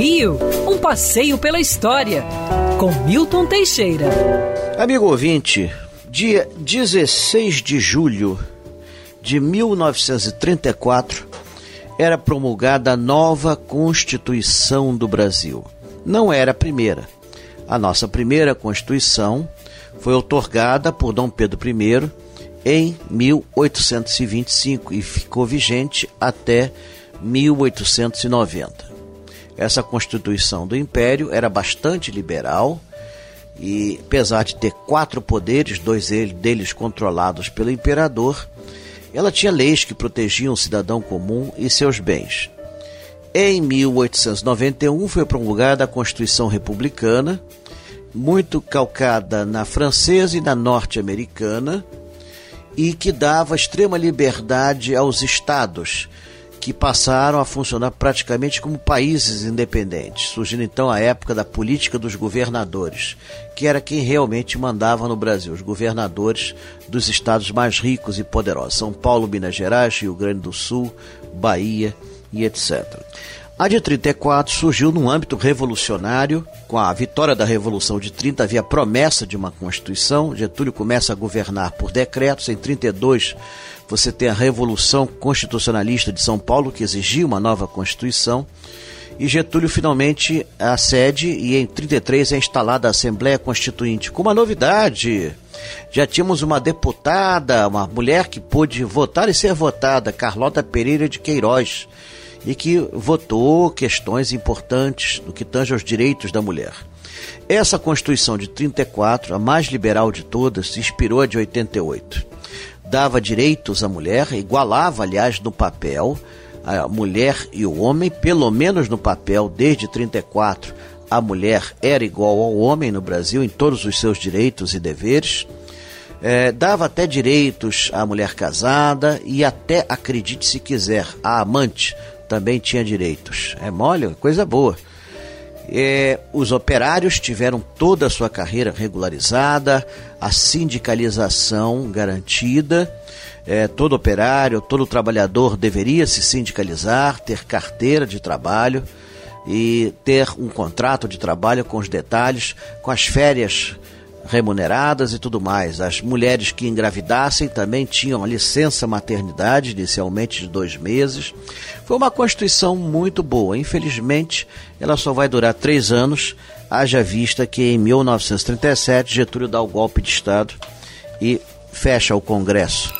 Rio, um passeio pela história, com Milton Teixeira. Amigo ouvinte, dia 16 de julho de 1934 era promulgada a nova Constituição do Brasil. Não era a primeira. A nossa primeira Constituição foi otorgada por Dom Pedro I em 1825 e ficou vigente até 1890. Essa Constituição do Império era bastante liberal e, apesar de ter quatro poderes, dois deles controlados pelo imperador, ela tinha leis que protegiam o cidadão comum e seus bens. Em 1891 foi promulgada a Constituição Republicana, muito calcada na francesa e na norte-americana, e que dava extrema liberdade aos estados, que passaram a funcionar praticamente como países independentes, surgindo então a época da política dos governadores, que era quem realmente mandava no Brasil, os governadores dos estados mais ricos e poderosos, São Paulo, Minas Gerais, Rio Grande do Sul, Bahia e etc. A de 34 surgiu num âmbito revolucionário. Com a vitória da Revolução de 30 havia promessa de uma Constituição. Getúlio começa a governar por decretos. Em 32 você tem a Revolução Constitucionalista de São Paulo, que exigia uma nova Constituição. E Getúlio finalmente acede e em 33 é instalada a Assembleia Constituinte. Com uma novidade, já tínhamos uma deputada, uma mulher que pôde votar e ser votada, Carlota Pereira de Queiroz e que votou questões importantes no que tange aos direitos da mulher. Essa Constituição de 34, a mais liberal de todas, inspirou a de 88. Dava direitos à mulher, igualava, aliás, no papel, a mulher e o homem, pelo menos no papel, desde 34, a mulher era igual ao homem no Brasil em todos os seus direitos e deveres. É, dava até direitos à mulher casada e até, acredite se quiser, à amante também tinha direitos. É mole, coisa boa. É, os operários tiveram toda a sua carreira regularizada, a sindicalização garantida. É, todo operário, todo trabalhador deveria se sindicalizar, ter carteira de trabalho e ter um contrato de trabalho com os detalhes, com as férias remuneradas e tudo mais. As mulheres que engravidassem também tinham licença maternidade, inicialmente de dois meses. Foi uma Constituição muito boa. Infelizmente, ela só vai durar três anos, haja vista que em 1937 Getúlio dá o golpe de Estado e fecha o Congresso.